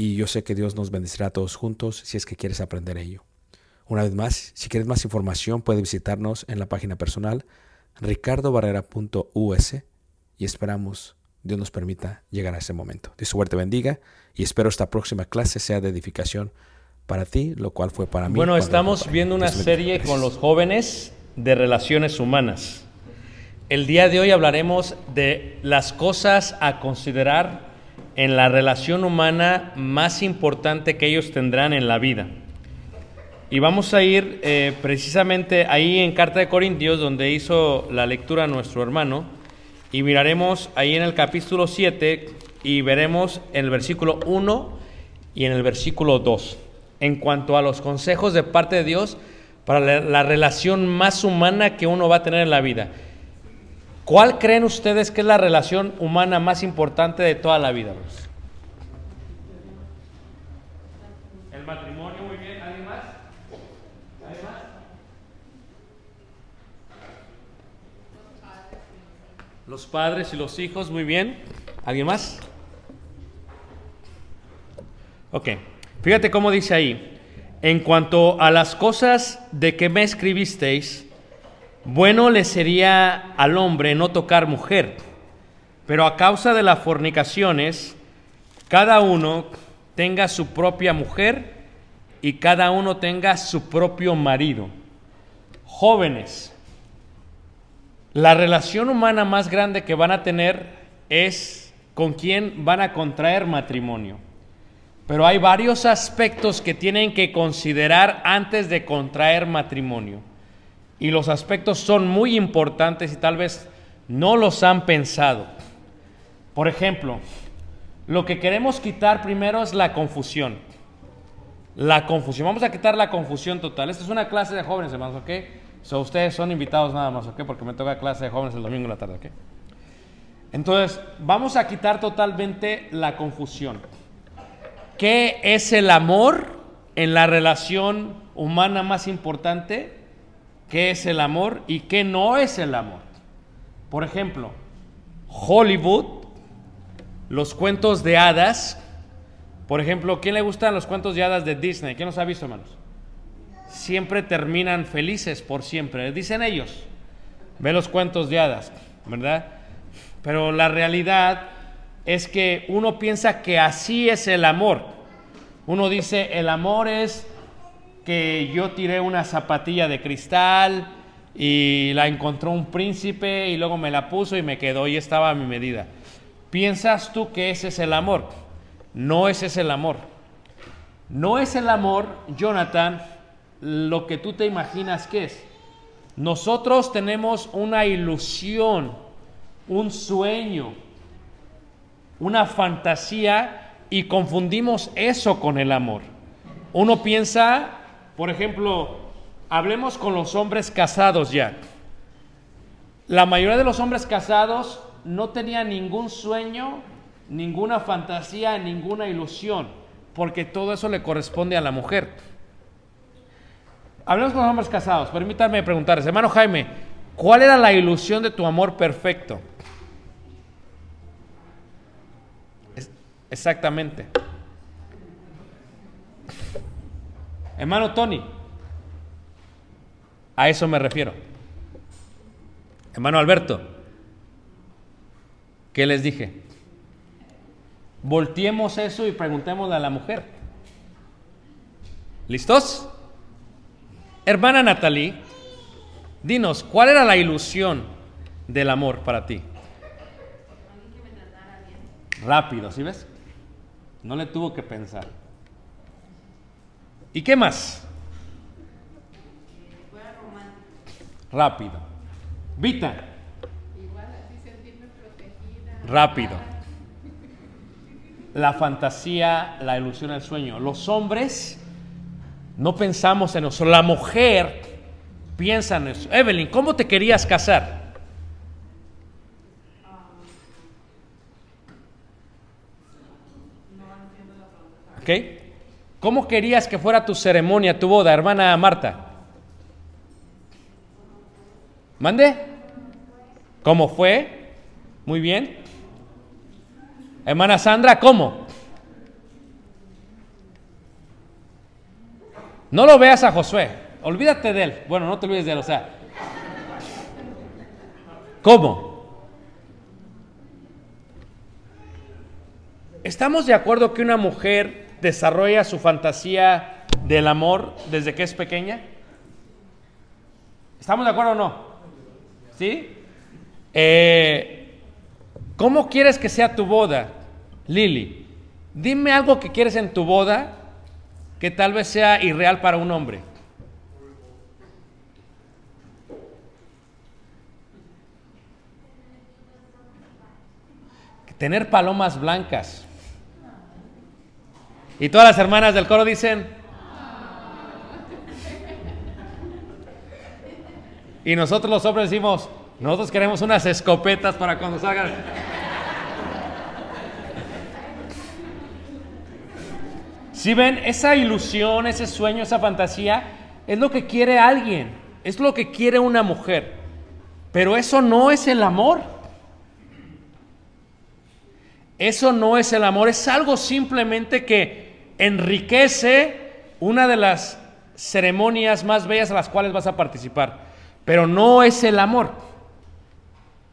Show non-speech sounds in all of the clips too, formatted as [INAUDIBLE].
y yo sé que Dios nos bendecirá a todos juntos si es que quieres aprender ello. Una vez más, si quieres más información, puedes visitarnos en la página personal ricardobarrera.us y esperamos Dios nos permita llegar a ese momento. Dios suerte bendiga y espero esta próxima clase sea de edificación para ti, lo cual fue para mí. Bueno, estamos para viendo una serie con los jóvenes de relaciones humanas. El día de hoy hablaremos de las cosas a considerar en la relación humana más importante que ellos tendrán en la vida. Y vamos a ir eh, precisamente ahí en Carta de Corintios, donde hizo la lectura nuestro hermano, y miraremos ahí en el capítulo 7 y veremos en el versículo 1 y en el versículo 2, en cuanto a los consejos de parte de Dios para la, la relación más humana que uno va a tener en la vida. ¿Cuál creen ustedes que es la relación humana más importante de toda la vida? El matrimonio, muy bien. ¿Alguien más? ¿Alguien más? Los padres y los hijos, muy bien. ¿Alguien más? Ok. Fíjate cómo dice ahí. En cuanto a las cosas de que me escribisteis, bueno le sería al hombre no tocar mujer, pero a causa de las fornicaciones, cada uno tenga su propia mujer y cada uno tenga su propio marido. Jóvenes, la relación humana más grande que van a tener es con quien van a contraer matrimonio. Pero hay varios aspectos que tienen que considerar antes de contraer matrimonio. Y los aspectos son muy importantes y tal vez no los han pensado. Por ejemplo, lo que queremos quitar primero es la confusión. La confusión. Vamos a quitar la confusión total. Esta es una clase de jóvenes, hermanos, ¿ok? So, ustedes son invitados nada más, ¿ok? Porque me toca clase de jóvenes el domingo en la tarde, ¿ok? Entonces, vamos a quitar totalmente la confusión. ¿Qué es el amor en la relación humana más importante? ¿Qué es el amor y qué no es el amor? Por ejemplo, Hollywood, los cuentos de hadas. Por ejemplo, ¿quién le gustan los cuentos de hadas de Disney? ¿Quién los ha visto, hermanos? Siempre terminan felices por siempre, dicen ellos. Ve los cuentos de hadas, ¿verdad? Pero la realidad es que uno piensa que así es el amor. Uno dice, el amor es que yo tiré una zapatilla de cristal y la encontró un príncipe y luego me la puso y me quedó y estaba a mi medida. ¿Piensas tú que ese es el amor? No ese es el amor. No es el amor, Jonathan, lo que tú te imaginas que es. Nosotros tenemos una ilusión, un sueño, una fantasía y confundimos eso con el amor. Uno piensa, por ejemplo, hablemos con los hombres casados ya. La mayoría de los hombres casados no tenían ningún sueño, ninguna fantasía, ninguna ilusión, porque todo eso le corresponde a la mujer. Hablemos con los hombres casados. Permítanme preguntarles, hermano Jaime, ¿cuál era la ilusión de tu amor perfecto? Exactamente. Hermano Tony, a eso me refiero. Hermano Alberto, ¿qué les dije? Volteemos eso y preguntémosle a la mujer. ¿Listos? Hermana Natalie, dinos, ¿cuál era la ilusión del amor para ti? Rápido, ¿sí ves? No le tuvo que pensar. ¿Y qué más? Rápido. Vita. Rápido. La fantasía, la ilusión, el sueño. Los hombres no pensamos en eso. La mujer piensa en eso. Evelyn, ¿cómo te querías casar? ¿Ok? ¿Cómo querías que fuera tu ceremonia, tu boda, hermana Marta? ¿Mande? ¿Cómo fue? Muy bien. Hermana Sandra, ¿cómo? No lo veas a Josué, olvídate de él. Bueno, no te olvides de él, o sea. ¿Cómo? ¿Estamos de acuerdo que una mujer desarrolla su fantasía del amor desde que es pequeña? ¿Estamos de acuerdo o no? ¿Sí? Eh, ¿Cómo quieres que sea tu boda, Lili? Dime algo que quieres en tu boda que tal vez sea irreal para un hombre. Tener palomas blancas. Y todas las hermanas del coro dicen... Y nosotros los hombres decimos, nosotros queremos unas escopetas para cuando salgan. Si ven, esa ilusión, ese sueño, esa fantasía, es lo que quiere alguien, es lo que quiere una mujer. Pero eso no es el amor. Eso no es el amor, es algo simplemente que enriquece una de las ceremonias más bellas a las cuales vas a participar. Pero no es el amor.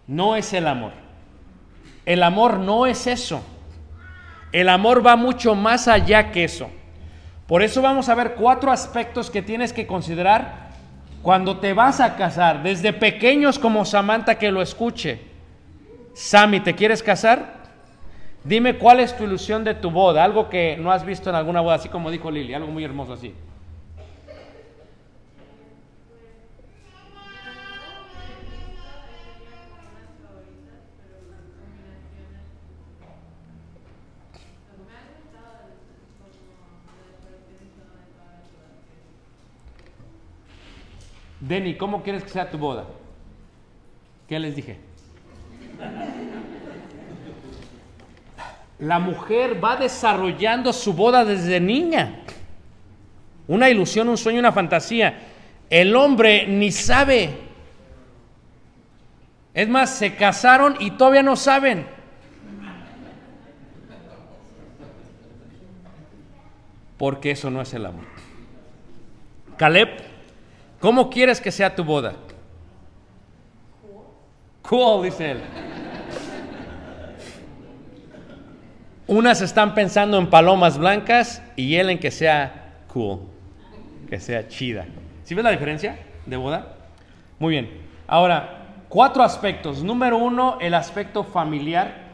No es el amor. El amor no es eso. El amor va mucho más allá que eso. Por eso vamos a ver cuatro aspectos que tienes que considerar cuando te vas a casar. Desde pequeños como Samantha que lo escuche. Sammy, ¿te quieres casar? Dime cuál es tu ilusión de tu boda, algo que no has visto en alguna boda, así como dijo Lili, algo muy hermoso así. Denny, ¿cómo quieres que sea tu boda? ¿Qué les dije? La mujer va desarrollando su boda desde niña. Una ilusión, un sueño, una fantasía. El hombre ni sabe. Es más, se casaron y todavía no saben. Porque eso no es el amor. Caleb, ¿cómo quieres que sea tu boda? Cool, dice él. Unas están pensando en palomas blancas y él en que sea cool, que sea chida. ¿Sí ves la diferencia de boda? Muy bien. Ahora, cuatro aspectos. Número uno, el aspecto familiar.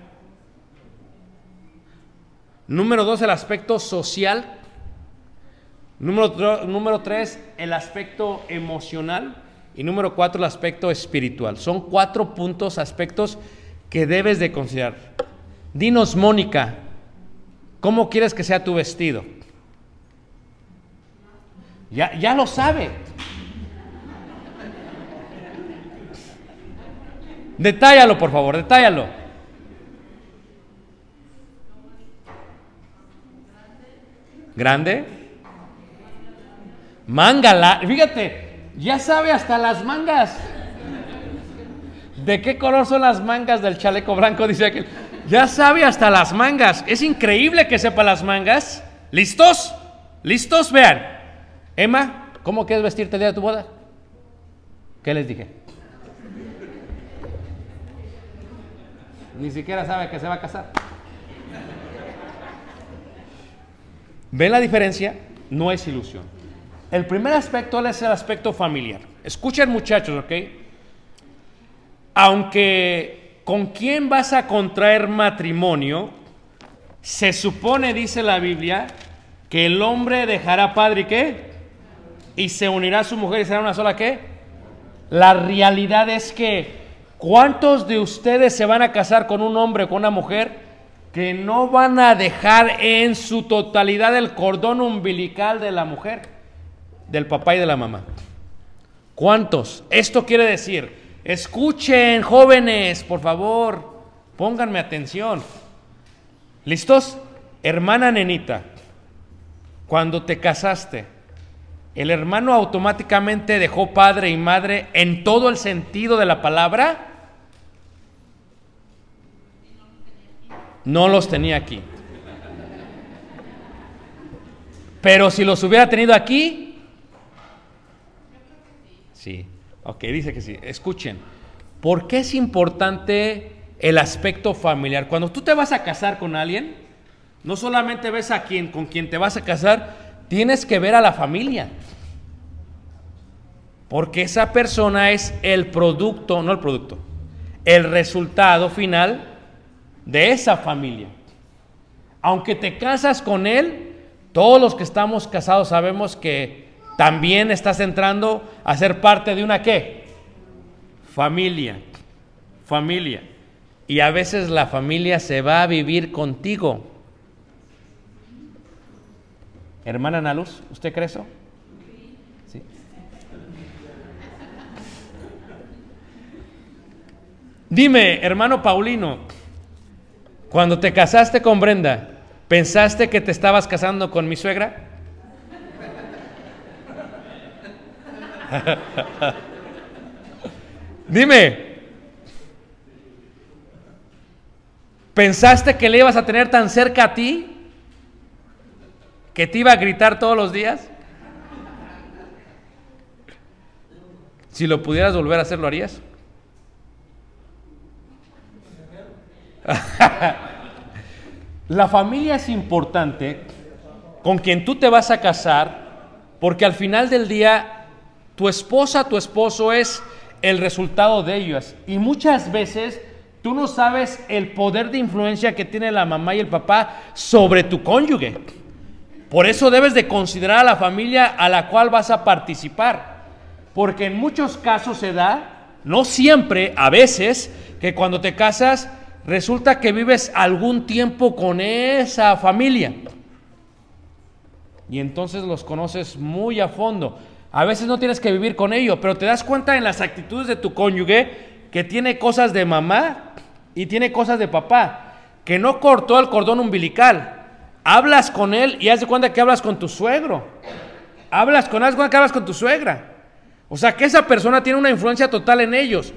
Número dos, el aspecto social. Número, tres, el aspecto emocional. Y número cuatro, el aspecto espiritual. Son cuatro puntos, aspectos que debes de considerar. Dinos, Mónica, ¿cómo quieres que sea tu vestido? Ya, ya lo sabe. Detállalo, por favor, detállalo. ¿Grande? Manga, la- fíjate, ya sabe hasta las mangas. ¿De qué color son las mangas del chaleco blanco? [LAUGHS] Dice aquel. Ya sabe hasta las mangas. Es increíble que sepa las mangas. ¿Listos? ¿Listos? Vean. Emma, ¿cómo quieres vestirte el día de tu boda? ¿Qué les dije? Ni siquiera sabe que se va a casar. ¿Ven la diferencia? No es ilusión. El primer aspecto es el aspecto familiar. Escuchen muchachos, ¿ok? Aunque con quién vas a contraer matrimonio, se supone, dice la Biblia, que el hombre dejará padre y qué? Y se unirá a su mujer y será una sola qué? La realidad es que, ¿cuántos de ustedes se van a casar con un hombre o con una mujer que no van a dejar en su totalidad el cordón umbilical de la mujer, del papá y de la mamá? ¿Cuántos? Esto quiere decir, escuchen jóvenes, por favor, pónganme atención. ¿Listos? Hermana nenita, cuando te casaste, el hermano automáticamente dejó padre y madre en todo el sentido de la palabra. No los tenía aquí. Pero si los hubiera tenido aquí, sí. Ok, dice que sí. Escuchen, ¿por qué es importante el aspecto familiar? Cuando tú te vas a casar con alguien, no solamente ves a quien con quien te vas a casar, tienes que ver a la familia. Porque esa persona es el producto, no el producto, el resultado final de esa familia. Aunque te casas con él, todos los que estamos casados sabemos que también estás entrando a ser parte de una qué? Familia. Familia. Y a veces la familia se va a vivir contigo. Hermana Naluz, ¿usted cree eso? Sí. Dime, hermano Paulino, cuando te casaste con Brenda, ¿pensaste que te estabas casando con mi suegra? [LAUGHS] Dime, ¿pensaste que le ibas a tener tan cerca a ti? ¿Que te iba a gritar todos los días? Si lo pudieras volver a hacer, ¿lo harías? [LAUGHS] La familia es importante con quien tú te vas a casar porque al final del día tu esposa, tu esposo es el resultado de ellos. Y muchas veces tú no sabes el poder de influencia que tiene la mamá y el papá sobre tu cónyuge. Por eso debes de considerar a la familia a la cual vas a participar. Porque en muchos casos se da, no siempre, a veces, que cuando te casas resulta que vives algún tiempo con esa familia. Y entonces los conoces muy a fondo. A veces no tienes que vivir con ellos, pero te das cuenta en las actitudes de tu cónyuge que tiene cosas de mamá y tiene cosas de papá, que no cortó el cordón umbilical. Hablas con él y haz de cuenta que hablas con tu suegro. Hablas con él, que hablas con tu suegra. O sea, que esa persona tiene una influencia total en ellos.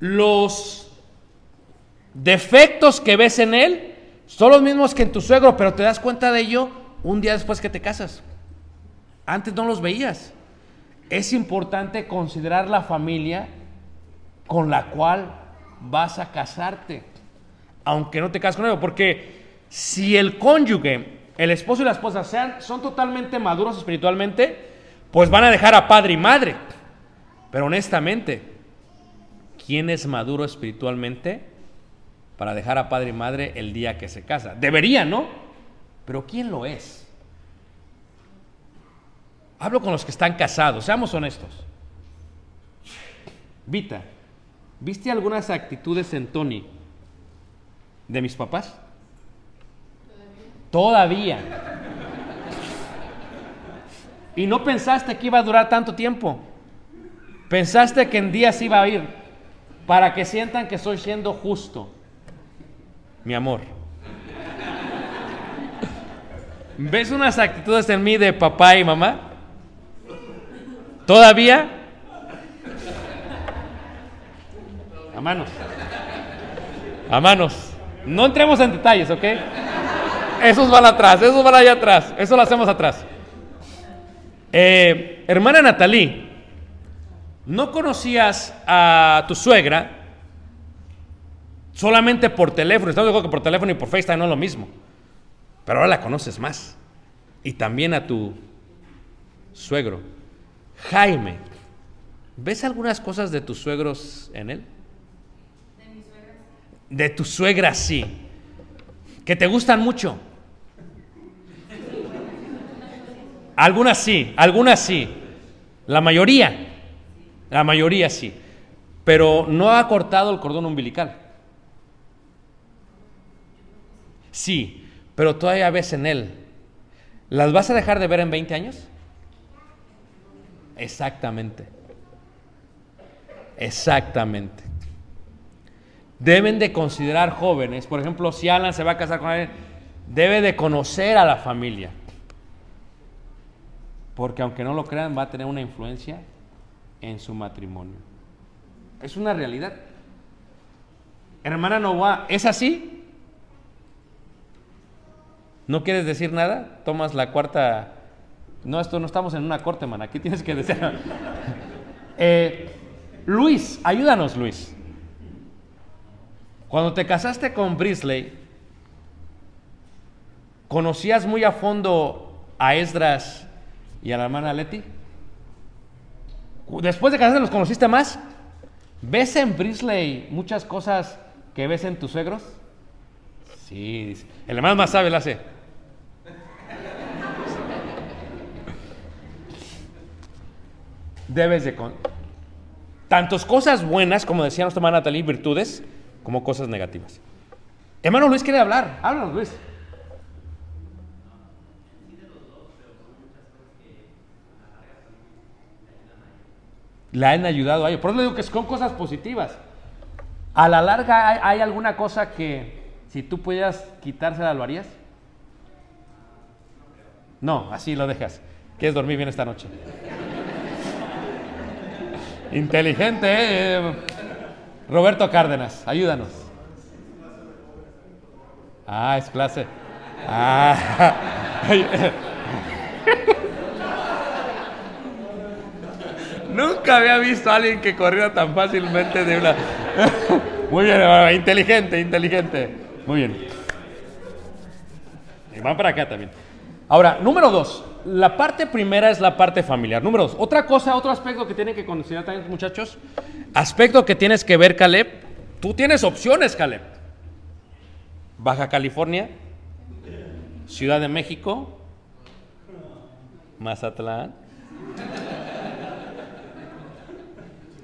Los defectos que ves en él son los mismos que en tu suegro, pero te das cuenta de ello un día después que te casas. Antes no los veías. Es importante considerar la familia con la cual vas a casarte, aunque no te cases con ellos, porque si el cónyuge, el esposo y la esposa sean, son totalmente maduros espiritualmente, pues van a dejar a padre y madre. Pero honestamente, ¿quién es maduro espiritualmente para dejar a padre y madre el día que se casa? Debería, ¿no? Pero ¿quién lo es? Hablo con los que están casados, seamos honestos. Vita, ¿viste algunas actitudes en Tony de mis papás? Todavía. Y no pensaste que iba a durar tanto tiempo. Pensaste que en días iba a ir para que sientan que estoy siendo justo. Mi amor. ¿Ves unas actitudes en mí de papá y mamá? ¿Todavía? A manos. A manos. No entremos en detalles, ¿ok? Esos van atrás, esos van allá atrás. Eso lo hacemos atrás. Eh, hermana Natalí, ¿no conocías a tu suegra solamente por teléfono? Estamos de acuerdo que por teléfono y por FaceTime no es lo mismo. Pero ahora la conoces más. Y también a tu suegro. Jaime, ¿ves algunas cosas de tus suegros en él? De. De tu suegra, sí. Que te gustan mucho. Algunas sí, algunas sí. La mayoría, la mayoría sí. Pero no ha cortado el cordón umbilical. Sí, pero todavía ves en él. ¿Las vas a dejar de ver en 20 años? Exactamente. Exactamente. Deben de considerar jóvenes, por ejemplo, si Alan se va a casar con alguien, debe de conocer a la familia. Porque aunque no lo crean, va a tener una influencia en su matrimonio. Es una realidad. Hermana Novoa, ¿es así? ¿No quieres decir nada? Tomas la cuarta. No, esto no estamos en una corte, man. Aquí tienes que decir. [LAUGHS] Eh, Luis, ayúdanos, Luis. Cuando te casaste con Brisley, ¿conocías muy a fondo a Esdras y a la hermana Leti? Después de casarte, ¿los conociste más? ¿Ves en Brisley muchas cosas que ves en tus suegros? Sí, el hermano más sabe la hace. Debes de... Con... Tantos cosas buenas, como decía nuestra hermana Natalie, virtudes, como cosas negativas. Hermano Luis quiere hablar. Háblanos, Luis. Le han ayudado a ellos. Por eso le digo que son cosas positivas. A la larga, ¿hay, hay alguna cosa que si tú pudieras quitársela, lo harías? No, así lo dejas. ¿Quieres dormir bien esta noche? Inteligente, ¿eh? Roberto Cárdenas, ayúdanos. Ah, es clase. Ah. [LAUGHS] Nunca había visto a alguien que corriera tan fácilmente de una. [LAUGHS] Muy bien, inteligente, inteligente. Muy bien. van para acá también. Ahora, número dos. La parte primera es la parte familiar. Número dos. Otra cosa, otro aspecto que tienen que considerar también, muchachos. Aspecto que tienes que ver, Caleb. Tú tienes opciones, Caleb. Baja California, Ciudad de México, Mazatlán,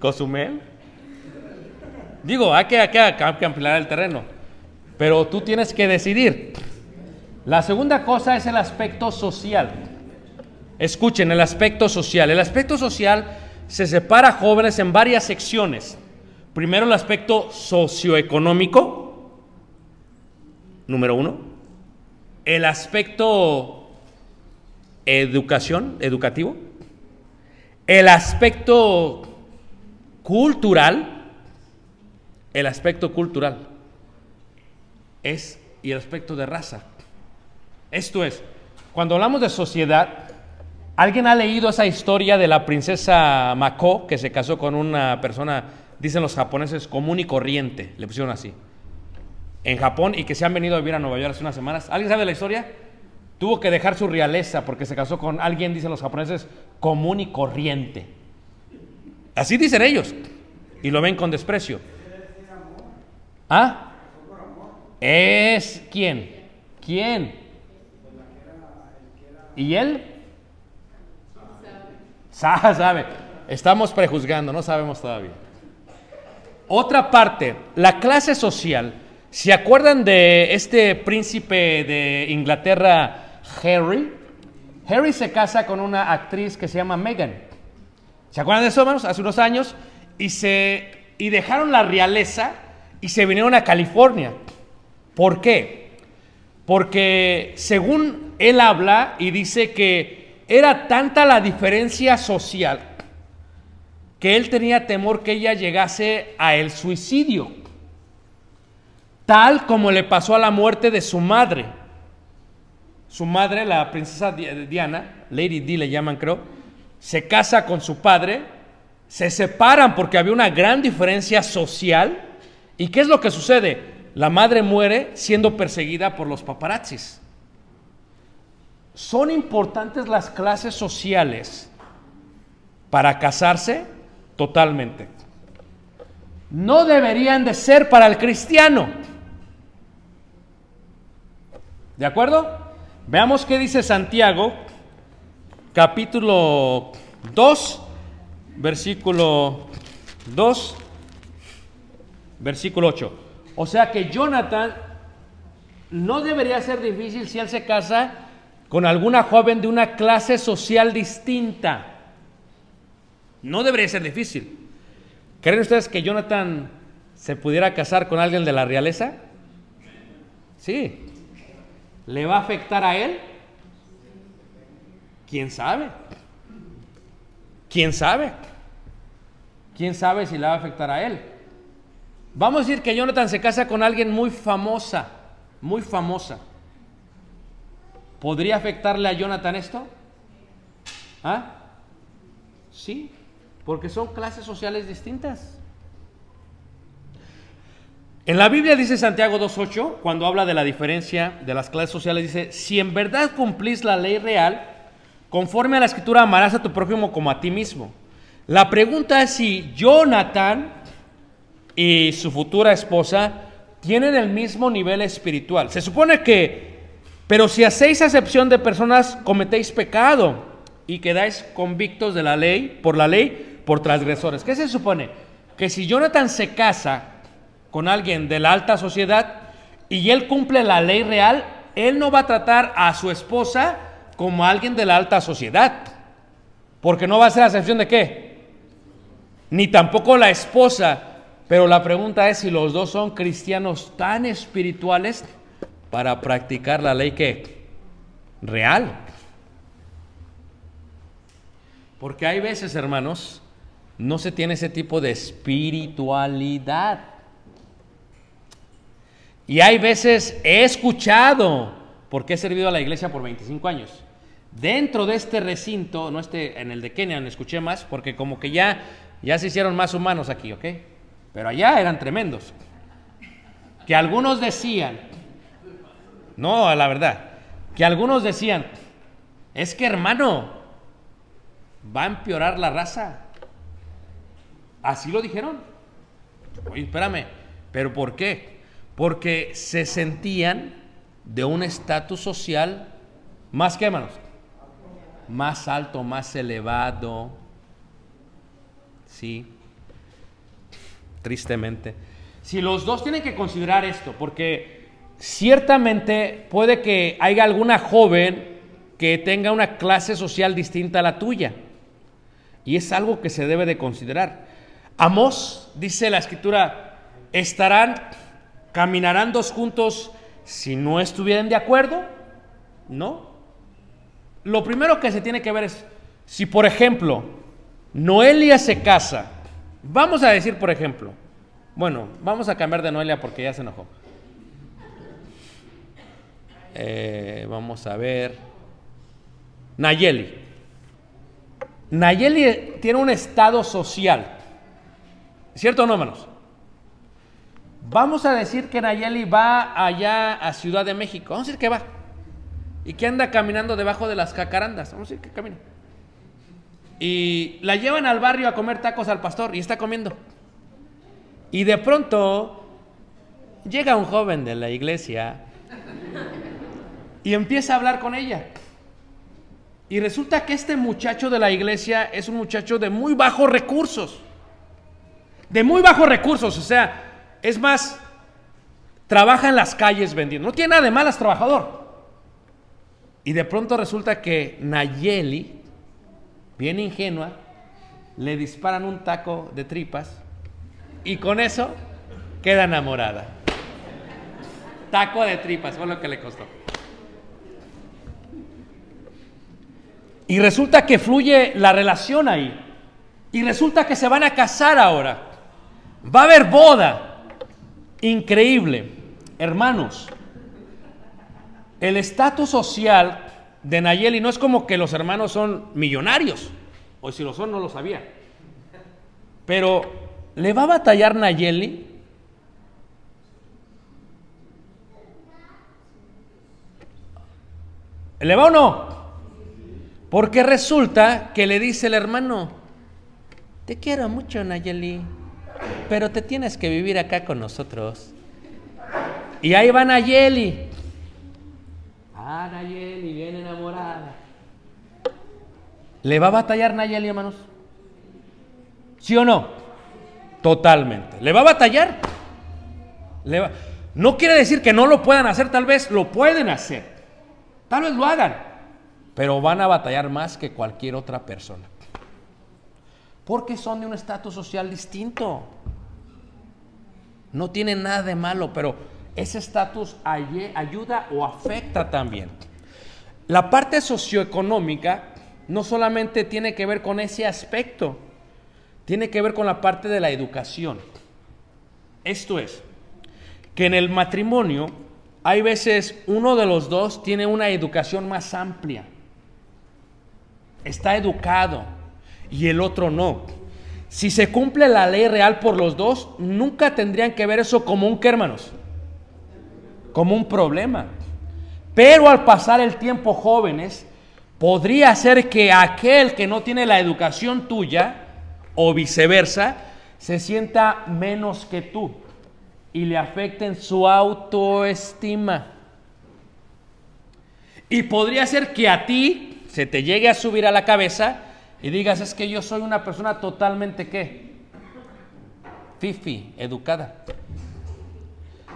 Cozumel. Digo, hay hay que ampliar el terreno, pero tú tienes que decidir. La segunda cosa es el aspecto social. Escuchen, el aspecto social. El aspecto social se separa jóvenes en varias secciones. Primero el aspecto socioeconómico, número uno. El aspecto educación, educativo. El aspecto cultural. El aspecto cultural. Es y el aspecto de raza. Esto es, cuando hablamos de sociedad, ¿alguien ha leído esa historia de la princesa Mako que se casó con una persona, dicen los japoneses, común y corriente? Le pusieron así. En Japón y que se han venido a vivir a Nueva York hace unas semanas. ¿Alguien sabe la historia? Tuvo que dejar su realeza porque se casó con alguien, dicen los japoneses, común y corriente. Así dicen ellos. Y lo ven con desprecio. ¿Ah? ¿Es quién? ¿Quién? ¿Y él? Sabe. Estamos prejuzgando, no sabemos todavía. Otra parte, la clase social. ¿Se acuerdan de este príncipe de Inglaterra, Harry? Harry se casa con una actriz que se llama Meghan. ¿Se acuerdan de eso, hermanos? Hace unos años. Y, se, y dejaron la realeza y se vinieron a California. ¿Por qué? Porque según él habla y dice que era tanta la diferencia social que él tenía temor que ella llegase a el suicidio, tal como le pasó a la muerte de su madre. Su madre, la princesa Diana, Lady Di le llaman creo, se casa con su padre, se separan porque había una gran diferencia social. ¿Y qué es lo que sucede? La madre muere siendo perseguida por los paparazzis. ¿Son importantes las clases sociales para casarse? Totalmente. No deberían de ser para el cristiano. ¿De acuerdo? Veamos qué dice Santiago, capítulo 2, versículo 2, versículo 8. O sea que Jonathan no debería ser difícil si él se casa con alguna joven de una clase social distinta. No debería ser difícil. ¿Creen ustedes que Jonathan se pudiera casar con alguien de la realeza? Sí. ¿Le va a afectar a él? ¿Quién sabe? ¿Quién sabe? ¿Quién sabe si le va a afectar a él? Vamos a decir que Jonathan se casa con alguien muy famosa, muy famosa. ¿Podría afectarle a Jonathan esto? ¿Ah? Sí, porque son clases sociales distintas. En la Biblia dice Santiago 2.8, cuando habla de la diferencia de las clases sociales, dice, si en verdad cumplís la ley real, conforme a la escritura amarás a tu prójimo como a ti mismo. La pregunta es si Jonathan y su futura esposa tienen el mismo nivel espiritual. Se supone que, pero si hacéis acepción de personas, cometéis pecado y quedáis convictos de la ley, por la ley, por transgresores. ¿Qué se supone? Que si Jonathan se casa con alguien de la alta sociedad y él cumple la ley real, él no va a tratar a su esposa como alguien de la alta sociedad. Porque no va a ser acepción de qué. Ni tampoco la esposa pero la pregunta es si los dos son cristianos tan espirituales para practicar la ley que real. Porque hay veces, hermanos, no se tiene ese tipo de espiritualidad. Y hay veces he escuchado, porque he servido a la iglesia por 25 años, dentro de este recinto, no este, en el de Kenia, no escuché más, porque como que ya, ya se hicieron más humanos aquí, ¿ok? Pero allá eran tremendos. Que algunos decían, no, la verdad, que algunos decían, es que hermano, va a empeorar la raza. Así lo dijeron. Oye, espérame, ¿pero por qué? Porque se sentían de un estatus social más que, hermanos, más alto, más elevado. Sí, tristemente. Si los dos tienen que considerar esto, porque ciertamente puede que haya alguna joven que tenga una clase social distinta a la tuya. Y es algo que se debe de considerar. Amós, dice la escritura, estarán, caminarán dos juntos si no estuvieran de acuerdo. No. Lo primero que se tiene que ver es, si por ejemplo, Noelia se casa, vamos a decir por ejemplo, bueno, vamos a cambiar de Noelia porque ya se enojó. Eh, vamos a ver. Nayeli. Nayeli tiene un estado social. ¿Cierto o no, hermanos? Vamos a decir que Nayeli va allá a Ciudad de México. Vamos a decir que va. Y que anda caminando debajo de las cacarandas. Vamos a decir que camina. Y la llevan al barrio a comer tacos al pastor y está comiendo. Y de pronto llega un joven de la iglesia y empieza a hablar con ella. Y resulta que este muchacho de la iglesia es un muchacho de muy bajos recursos. De muy bajos recursos, o sea, es más, trabaja en las calles vendiendo. No tiene nada de malas trabajador. Y de pronto resulta que Nayeli, bien ingenua, le disparan un taco de tripas y con eso queda enamorada. Taco de tripas, fue lo que le costó. Y resulta que fluye la relación ahí. Y resulta que se van a casar ahora. Va a haber boda. Increíble. Hermanos, el estatus social de Nayeli no es como que los hermanos son millonarios. O si lo son, no lo sabía. Pero, ¿le va a batallar Nayeli? ¿Le va o no? Porque resulta que le dice el hermano, te quiero mucho Nayeli, pero te tienes que vivir acá con nosotros. Y ahí va Nayeli. Ah, Nayeli, bien enamorada. ¿Le va a batallar Nayeli, hermanos? ¿Sí o no? Totalmente. ¿Le va a batallar? Le va- No quiere decir que no lo puedan hacer, tal vez lo pueden hacer. Tal vez lo hagan. Pero van a batallar más que cualquier otra persona. Porque son de un estatus social distinto. No tiene nada de malo, pero ese estatus ayuda o afecta también. La parte socioeconómica no solamente tiene que ver con ese aspecto, tiene que ver con la parte de la educación. Esto es, que en el matrimonio hay veces uno de los dos tiene una educación más amplia, está educado y el otro no. Si se cumple la ley real por los dos, nunca tendrían que ver eso como un hermanos, como un problema. Pero al pasar el tiempo jóvenes, podría ser que aquel que no tiene la educación tuya, o viceversa, se sienta menos que tú y le afecten su autoestima. Y podría ser que a ti se te llegue a subir a la cabeza y digas, es que yo soy una persona totalmente qué? Fifi, educada.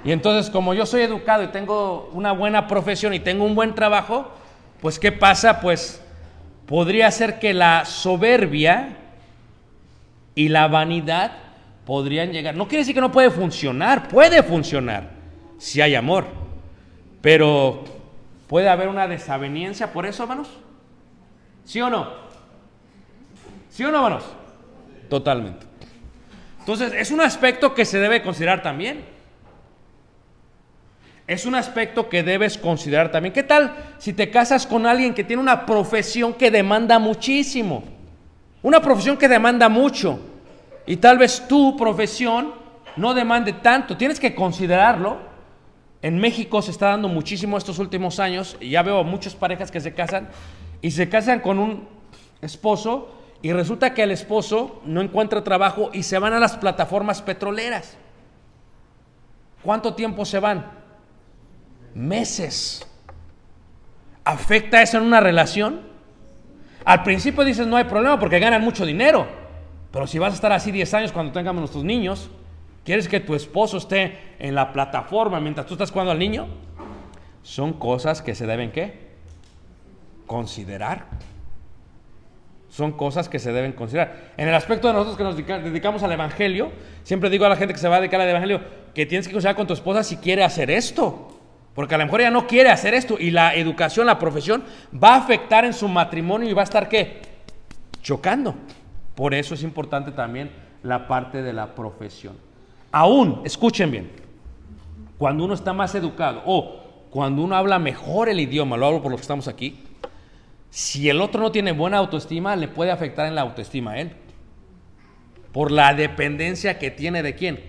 Y entonces como yo soy educado y tengo una buena profesión y tengo un buen trabajo, pues ¿qué pasa? Pues podría ser que la soberbia y la vanidad podrían llegar. No quiere decir que no puede funcionar, puede funcionar si hay amor, pero puede haber una desaveniencia por eso, hermanos. ¿Sí o no? ¿Sí o no, hermanos? Totalmente. Entonces, es un aspecto que se debe considerar también. Es un aspecto que debes considerar también. ¿Qué tal si te casas con alguien que tiene una profesión que demanda muchísimo? Una profesión que demanda mucho. Y tal vez tu profesión no demande tanto. Tienes que considerarlo. En México se está dando muchísimo estos últimos años. Ya veo muchas parejas que se casan y se casan con un esposo y resulta que el esposo no encuentra trabajo y se van a las plataformas petroleras. ¿Cuánto tiempo se van? Meses. ¿Afecta eso en una relación? Al principio dices no hay problema porque ganan mucho dinero, pero si vas a estar así 10 años cuando tengamos nuestros niños, ¿quieres que tu esposo esté en la plataforma mientras tú estás jugando al niño? Son cosas que se deben qué? Considerar. Son cosas que se deben considerar. En el aspecto de nosotros que nos dedica- dedicamos al Evangelio, siempre digo a la gente que se va a dedicar al Evangelio que tienes que considerar con tu esposa si quiere hacer esto. Porque a lo mejor ella no quiere hacer esto y la educación, la profesión va a afectar en su matrimonio y va a estar qué? Chocando. Por eso es importante también la parte de la profesión. Aún, escuchen bien, cuando uno está más educado o cuando uno habla mejor el idioma, lo hablo por los que estamos aquí, si el otro no tiene buena autoestima, le puede afectar en la autoestima a él. Por la dependencia que tiene de quién?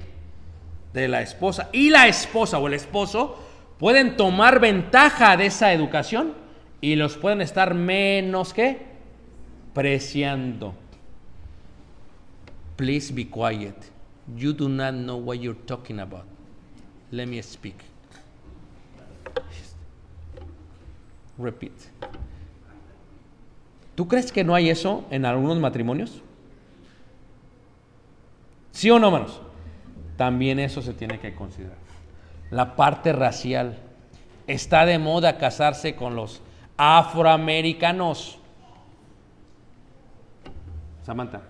De la esposa. Y la esposa o el esposo pueden tomar ventaja de esa educación y los pueden estar menos que preciando. Please be quiet. You do not know what you're talking about. Let me speak. Repeat. ¿Tú crees que no hay eso en algunos matrimonios? ¿Sí o no, hermanos? También eso se tiene que considerar. La parte racial. Está de moda casarse con los afroamericanos. Samantha.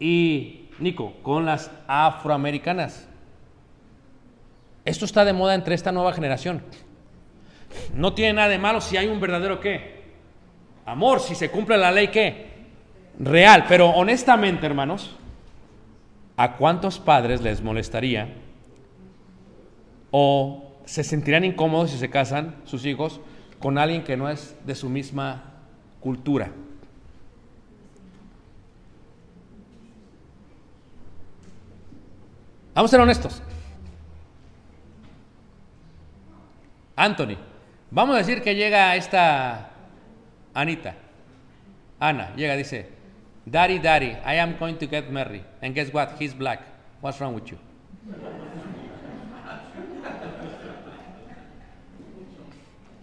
Y Nico, con las afroamericanas. Esto está de moda entre esta nueva generación. No tiene nada de malo si hay un verdadero qué. Amor, si se cumple la ley qué. Real. Pero honestamente, hermanos, ¿a cuántos padres les molestaría o se sentirían incómodos si se casan sus hijos con alguien que no es de su misma cultura? Vamos a ser honestos. Anthony, vamos a decir que llega esta Anita. Ana, llega, dice, Daddy, Daddy, I am going to get married. And guess what? He's black. What's wrong with you?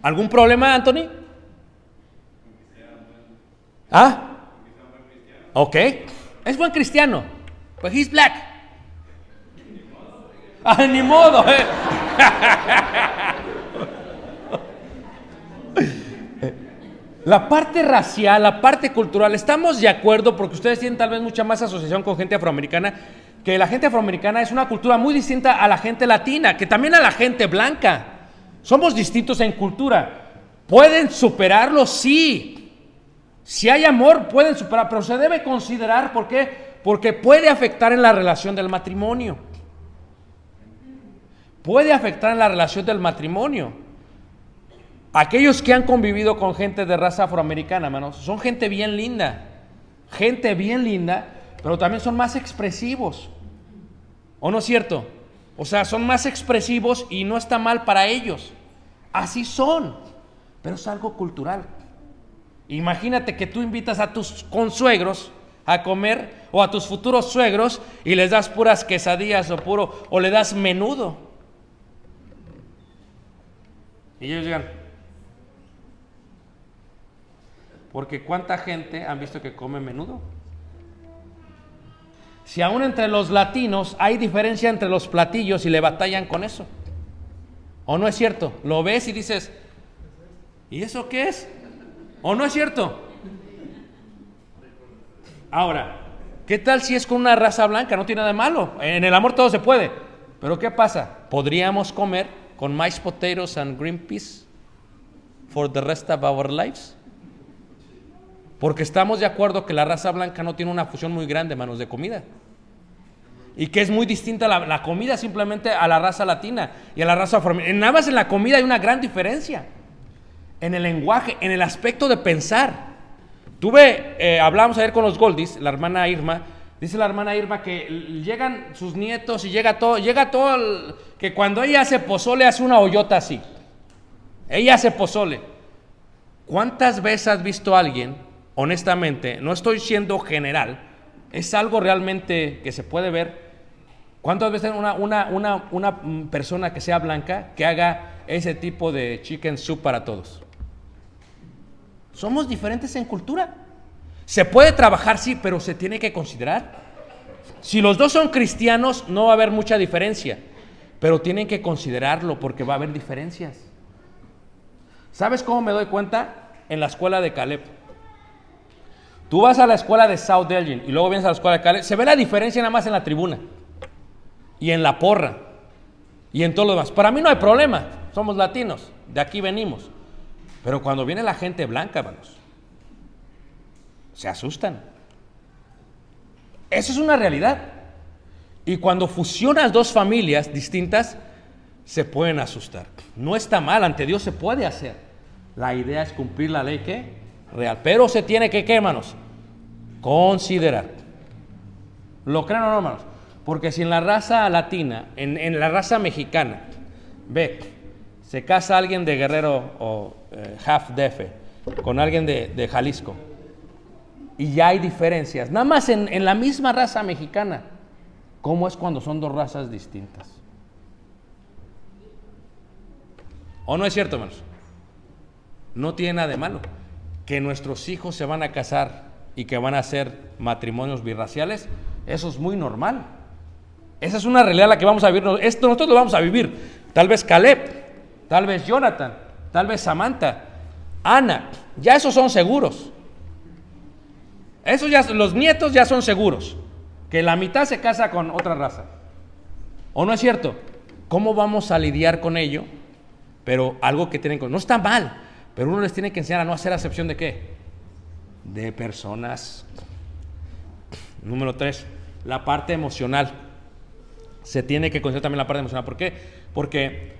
¿Algún problema, Anthony? ¿Ah? Ok. Es buen cristiano. But he's black. [LAUGHS] Ah, ni modo, eh. [LAUGHS] La parte racial, la parte cultural, estamos de acuerdo porque ustedes tienen tal vez mucha más asociación con gente afroamericana, que la gente afroamericana es una cultura muy distinta a la gente latina, que también a la gente blanca. Somos distintos en cultura. ¿Pueden superarlo? Sí. Si hay amor, pueden superar, pero se debe considerar, ¿por qué? Porque puede afectar en la relación del matrimonio. Puede afectar en la relación del matrimonio. Aquellos que han convivido con gente de raza afroamericana, hermanos, son gente bien linda. Gente bien linda, pero también son más expresivos. ¿O no es cierto? O sea, son más expresivos y no está mal para ellos. Así son. Pero es algo cultural. Imagínate que tú invitas a tus consuegros a comer o a tus futuros suegros y les das puras quesadillas o puro o le das menudo. Y ellos llegan. Porque cuánta gente han visto que come menudo. Si aún entre los latinos hay diferencia entre los platillos y le batallan con eso. ¿O no es cierto? Lo ves y dices, ¿y eso qué es? ¿O no es cierto? Ahora, ¿qué tal si es con una raza blanca? No tiene nada de malo. En el amor todo se puede. Pero ¿qué pasa? ¿Podríamos comer con mashed potatoes and green peas for the rest of our lives? Porque estamos de acuerdo que la raza blanca no tiene una fusión muy grande, manos, de comida. Y que es muy distinta la, la comida simplemente a la raza latina y a la raza afroamericana. Nada más en la comida hay una gran diferencia. En el lenguaje, en el aspecto de pensar. Tuve, eh, hablábamos ayer con los Goldies, la hermana Irma Dice la hermana Irma que llegan sus nietos y llega todo, llega todo, el- que cuando ella hace pozole hace una hoyota así. Ella hace pozole. ¿Cuántas veces has visto a alguien, honestamente, no estoy siendo general, es algo realmente que se puede ver? ¿Cuántas veces una, una, una, una persona que sea blanca que haga ese tipo de chicken soup para todos? Somos diferentes en cultura. Se puede trabajar, sí, pero se tiene que considerar. Si los dos son cristianos, no va a haber mucha diferencia, pero tienen que considerarlo porque va a haber diferencias. ¿Sabes cómo me doy cuenta? En la escuela de Caleb. Tú vas a la escuela de South Elgin y luego vienes a la escuela de Caleb. Se ve la diferencia nada más en la tribuna y en la porra y en todo lo demás. Para mí no hay problema. Somos latinos, de aquí venimos. Pero cuando viene la gente blanca, hermanos, se asustan. Eso es una realidad. Y cuando fusionas dos familias distintas, se pueden asustar. No está mal, ante Dios se puede hacer. La idea es cumplir la ley que real. Pero se tiene que, ¿qué, hermanos? Considerar. ¿Lo creen o no, hermanos? Porque si en la raza latina, en, en la raza mexicana, ve, se casa alguien de Guerrero o eh, half defe con alguien de, de Jalisco, y ya hay diferencias, nada más en, en la misma raza mexicana, ¿cómo es cuando son dos razas distintas? ¿O no es cierto, hermanos? No tiene nada de malo que nuestros hijos se van a casar y que van a hacer matrimonios birraciales, eso es muy normal. Esa es una realidad la que vamos a vivir. Esto nosotros lo vamos a vivir. Tal vez Caleb, tal vez Jonathan, tal vez Samantha, Ana, ya esos son seguros. Esos ya, los nietos ya son seguros. Que la mitad se casa con otra raza. ¿O no es cierto? ¿Cómo vamos a lidiar con ello? Pero algo que tienen que... No está mal, pero uno les tiene que enseñar a no hacer acepción de qué? De personas. Número tres, la parte emocional. Se tiene que considerar también la parte emocional. ¿Por qué? Porque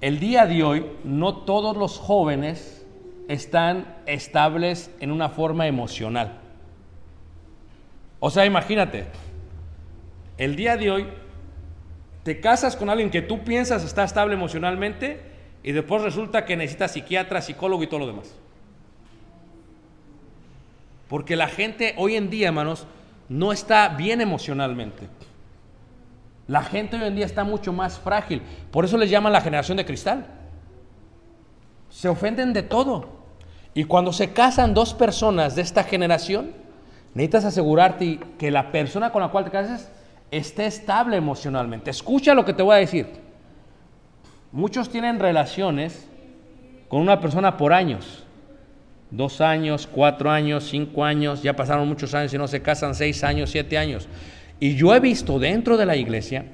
el día de hoy no todos los jóvenes están estables en una forma emocional. O sea, imagínate, el día de hoy te casas con alguien que tú piensas está estable emocionalmente y después resulta que necesita psiquiatra, psicólogo y todo lo demás. Porque la gente hoy en día, hermanos, no está bien emocionalmente. La gente hoy en día está mucho más frágil. Por eso les llaman la generación de cristal. Se ofenden de todo. Y cuando se casan dos personas de esta generación, necesitas asegurarte que la persona con la cual te casas esté estable emocionalmente. Escucha lo que te voy a decir. Muchos tienen relaciones con una persona por años. Dos años, cuatro años, cinco años, ya pasaron muchos años y no se casan, seis años, siete años. Y yo he visto dentro de la iglesia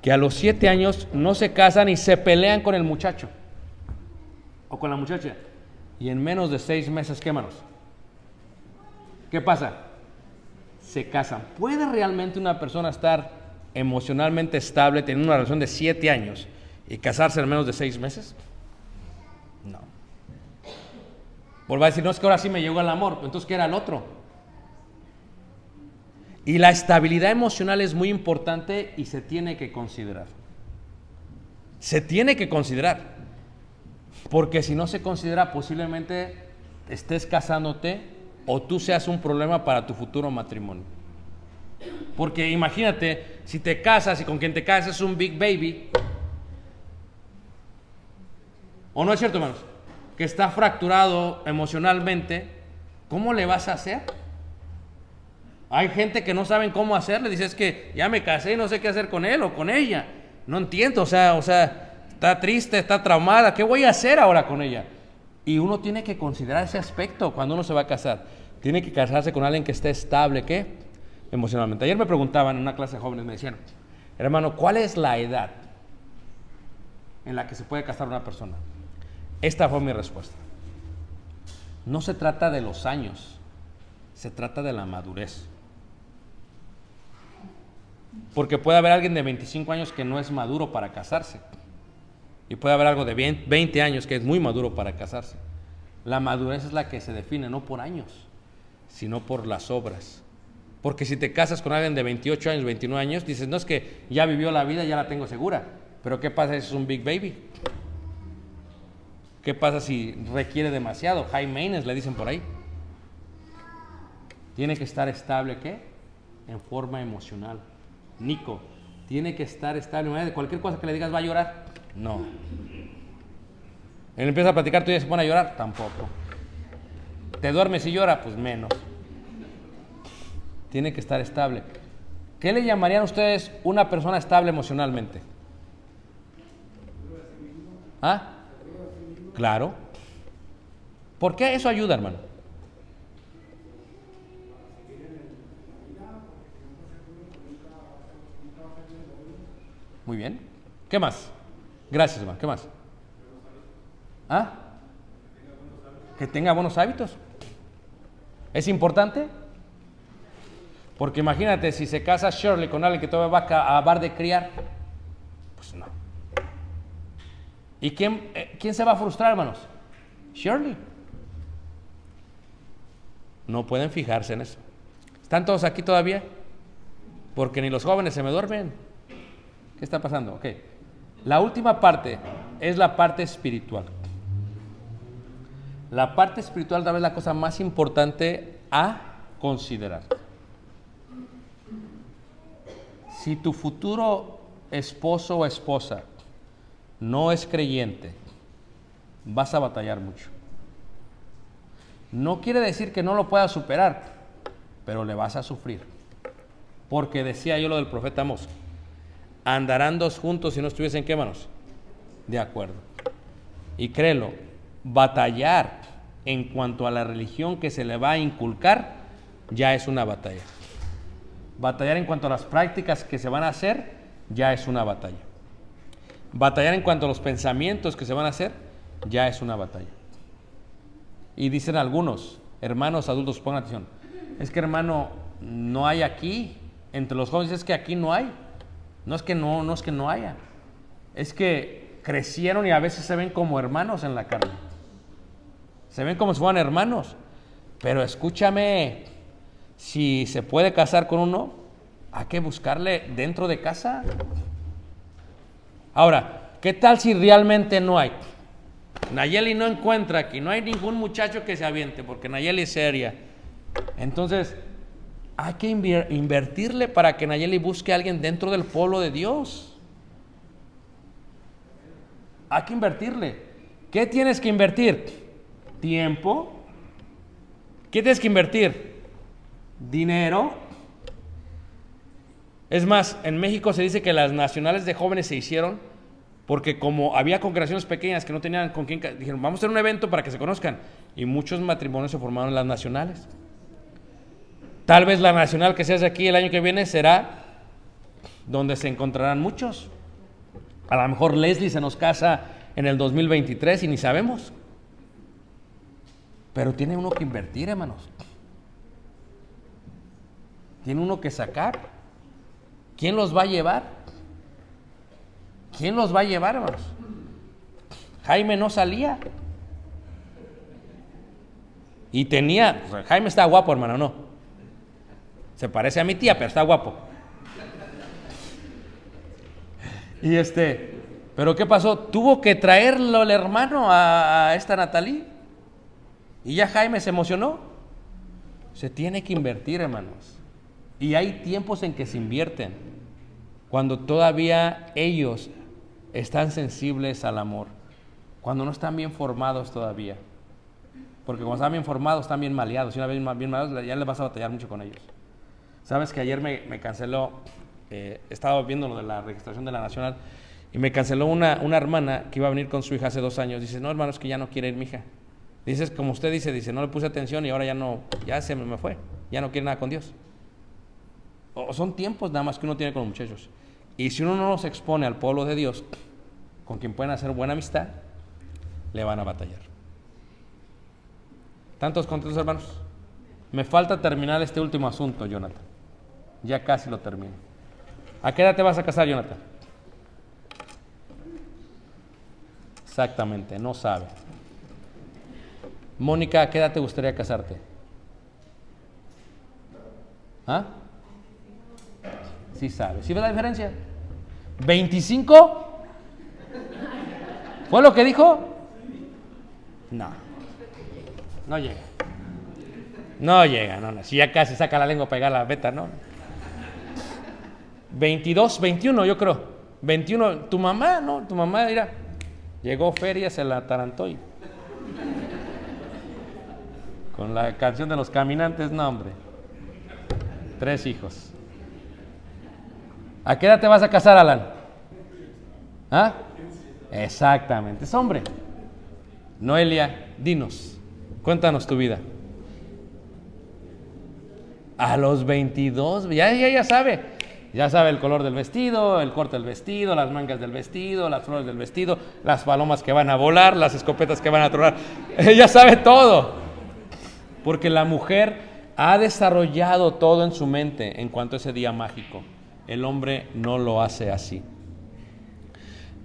que a los siete años no se casan y se pelean con el muchacho o con la muchacha. Y en menos de seis meses, ¿qué manos? ¿Qué pasa? Se casan. ¿Puede realmente una persona estar emocionalmente estable, tener una relación de siete años y casarse en menos de seis meses? No. Vuelva a decir, no es que ahora sí me llegó el amor, entonces ¿qué era el otro? Y la estabilidad emocional es muy importante y se tiene que considerar. Se tiene que considerar. Porque si no se considera, posiblemente estés casándote o tú seas un problema para tu futuro matrimonio. Porque imagínate, si te casas y con quien te casas es un big baby, ¿o no es cierto, hermanos? Que está fracturado emocionalmente, ¿cómo le vas a hacer? Hay gente que no saben cómo hacerle, dice es que ya me casé y no sé qué hacer con él o con ella. No entiendo, o sea, o sea, está triste, está traumada, ¿qué voy a hacer ahora con ella? Y uno tiene que considerar ese aspecto cuando uno se va a casar. Tiene que casarse con alguien que esté estable, ¿qué? Emocionalmente. Ayer me preguntaban en una clase de jóvenes, me decían, hermano, ¿cuál es la edad en la que se puede casar una persona? Esta fue mi respuesta. No se trata de los años, se trata de la madurez. Porque puede haber alguien de 25 años que no es maduro para casarse. Y puede haber algo de 20 años que es muy maduro para casarse. La madurez es la que se define no por años, sino por las obras. Porque si te casas con alguien de 28 años, 29 años, dices, no es que ya vivió la vida, ya la tengo segura. Pero ¿qué pasa es un big baby? ¿Qué pasa si requiere demasiado? High maintenance, le dicen por ahí. Tiene que estar estable, ¿qué? En forma emocional. Nico, tiene que estar estable. Cualquier cosa que le digas va a llorar. No. Él empieza a platicar, tú ya se pone a llorar. Tampoco. ¿Te duermes y llora? Pues menos. Tiene que estar estable. ¿Qué le llamarían ustedes una persona estable emocionalmente? ¿Ah? Claro. ¿Por qué eso ayuda, hermano? Muy bien. ¿Qué más? Gracias, hermano. ¿Qué más? ¿Ah? Que tenga buenos hábitos. ¿Es importante? Porque imagínate, si se casa Shirley con alguien que todavía va a acabar de criar, pues no. ¿Y quién, eh, quién se va a frustrar, hermanos? Shirley. No pueden fijarse en eso. ¿Están todos aquí todavía? Porque ni los jóvenes se me duermen. ¿Qué está pasando? Ok. La última parte es la parte espiritual. La parte espiritual tal vez la cosa más importante a considerar. Si tu futuro esposo o esposa no es creyente, vas a batallar mucho. No quiere decir que no lo puedas superar, pero le vas a sufrir. Porque decía yo lo del profeta Mos, andarán dos juntos si no estuviesen qué manos? De acuerdo. Y créelo, batallar en cuanto a la religión que se le va a inculcar ya es una batalla. Batallar en cuanto a las prácticas que se van a hacer ya es una batalla. Batallar en cuanto a los pensamientos que se van a hacer ya es una batalla. Y dicen algunos, hermanos adultos, pongan atención, es que hermano, no hay aquí, entre los jóvenes es que aquí no hay. No es que no, no es que no haya. Es que crecieron y a veces se ven como hermanos en la carne. Se ven como si fueran hermanos. Pero escúchame, si se puede casar con uno, hay que buscarle dentro de casa. Ahora, ¿qué tal si realmente no hay? Nayeli no encuentra aquí, no hay ningún muchacho que se aviente, porque Nayeli es seria. Entonces, hay que invertirle para que Nayeli busque a alguien dentro del pueblo de Dios. Hay que invertirle. ¿Qué tienes que invertir? Tiempo. ¿Qué tienes que invertir? Dinero. Es más, en México se dice que las nacionales de jóvenes se hicieron porque como había congregaciones pequeñas que no tenían con quién, dijeron, vamos a hacer un evento para que se conozcan. Y muchos matrimonios se formaron en las nacionales. Tal vez la nacional que se hace aquí el año que viene será donde se encontrarán muchos. A lo mejor Leslie se nos casa en el 2023 y ni sabemos. Pero tiene uno que invertir, hermanos. Tiene uno que sacar. ¿Quién los va a llevar? ¿Quién los va a llevar, hermanos? Jaime no salía. Y tenía, Jaime está guapo, hermano, no. Se parece a mi tía, pero está guapo. Y este, pero ¿qué pasó? Tuvo que traerlo el hermano a, esta Natalí. Y ya Jaime se emocionó. Se tiene que invertir, hermanos. Y hay tiempos en que se invierten. Cuando todavía ellos están sensibles al amor. Cuando no están bien formados todavía. Porque cuando están bien formados, están bien maleados. Si una vez bien maleados, ya les vas a batallar mucho con ellos. Sabes que ayer me, canceló, eh, estaba viendo lo de la registración de la Nacional, y me canceló una, una hermana que iba a venir con su hija hace dos años. Dice, no, hermano, es que ya no quiere ir mi hija. Dices, como usted dice, dice, no le puse atención y ahora ya no, ya se me fue. Ya no quiere nada con Dios. Son tiempos nada más que uno tiene con los muchachos. Y si uno no los expone al pueblo de Dios, con quien pueden hacer buena amistad, le van a batallar. ¿Tantos contentos, hermanos? Me falta terminar este último asunto, Jonathan. Ya casi lo termino. ¿A qué edad te vas a casar, Jonathan? Exactamente, no sabe. Mónica, ¿a qué edad te gustaría casarte? ¿Ah? Sí sabe. ¿Sí ve la diferencia? ¿25? ¿Fue lo que dijo? No. No llega. No llega, no, no. Si ya casi saca la lengua para pegar la beta, no. 22, 21, yo creo. 21. Tu mamá, no, tu mamá, mira. Llegó feria, se la atarantó y. Con la canción de los caminantes, no, hombre. Tres hijos. ¿A qué edad te vas a casar, Alan? ¿Ah? Exactamente, es hombre. Noelia, dinos, cuéntanos tu vida. A los 22, ya, ya, ya sabe. Ya sabe el color del vestido, el corte del vestido, las mangas del vestido, las flores del vestido, las palomas que van a volar, las escopetas que van a tronar. [LAUGHS] Ella sabe todo. Porque la mujer ha desarrollado todo en su mente en cuanto a ese día mágico. El hombre no lo hace así.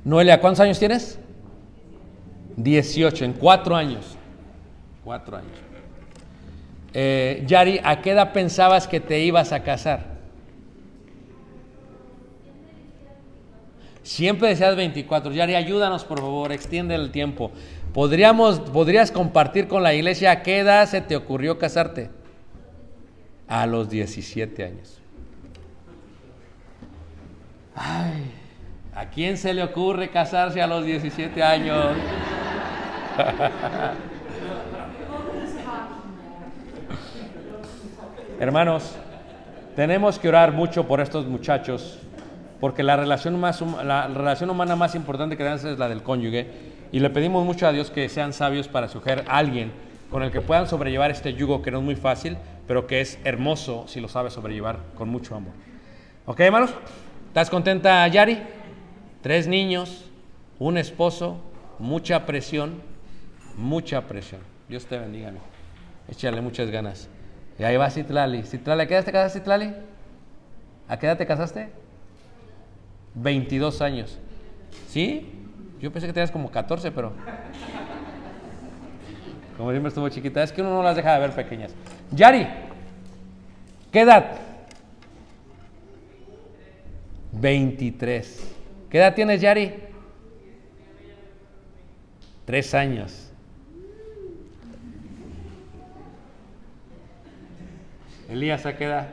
Noelia, ¿cuántos años tienes? 18, en cuatro años. Cuatro años. Eh, Yari, ¿a qué edad pensabas que te ibas a casar? Siempre decías 24. Yari, ayúdanos por favor, extiende el tiempo. ¿Podríamos, ¿Podrías compartir con la iglesia a qué edad se te ocurrió casarte? A los 17 años. Ay, ¿a quién se le ocurre casarse a los 17 años? [LAUGHS] Hermanos, tenemos que orar mucho por estos muchachos, porque la relación, más, la relación humana más importante que tenemos es la del cónyuge, y le pedimos mucho a Dios que sean sabios para escoger a alguien con el que puedan sobrellevar este yugo que no es muy fácil, pero que es hermoso si lo sabe sobrellevar con mucho amor. ¿Ok, hermanos? ¿Estás contenta, Yari? Tres niños, un esposo, mucha presión, mucha presión. Dios te bendiga, amigo. Échale muchas ganas. Y ahí va Citlali. Citlali, ¿a qué edad te casaste, Citlali? ¿A qué edad te casaste? 22 años. ¿Sí? Yo pensé que tenías como 14, pero... Como siempre estuvo chiquita. Es que uno no las deja de ver pequeñas. Yari, ¿qué edad? 23. ¿Qué edad tienes, Yari? Tres años. Elías, ¿a qué edad?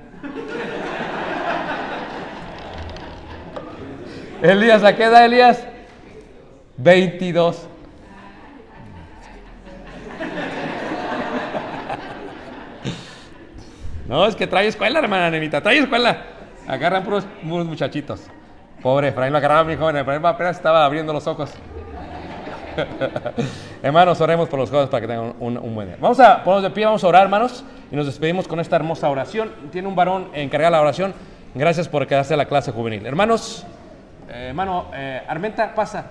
Elías, ¿a qué edad, Elías? 22. No, es que trae escuela, hermana Nemita, trae escuela. Agarran puros, muchachitos. Pobre Efraín, lo agarraba mi joven. Efraín apenas estaba abriendo los ojos. [LAUGHS] hermanos, oremos por los jóvenes para que tengan un, un buen día. Vamos a ponernos de pie, vamos a orar, hermanos, y nos despedimos con esta hermosa oración. Tiene un varón encargado de la oración. Gracias por quedarse a la clase juvenil. Hermanos, eh, hermano, eh, Armenta, pasa.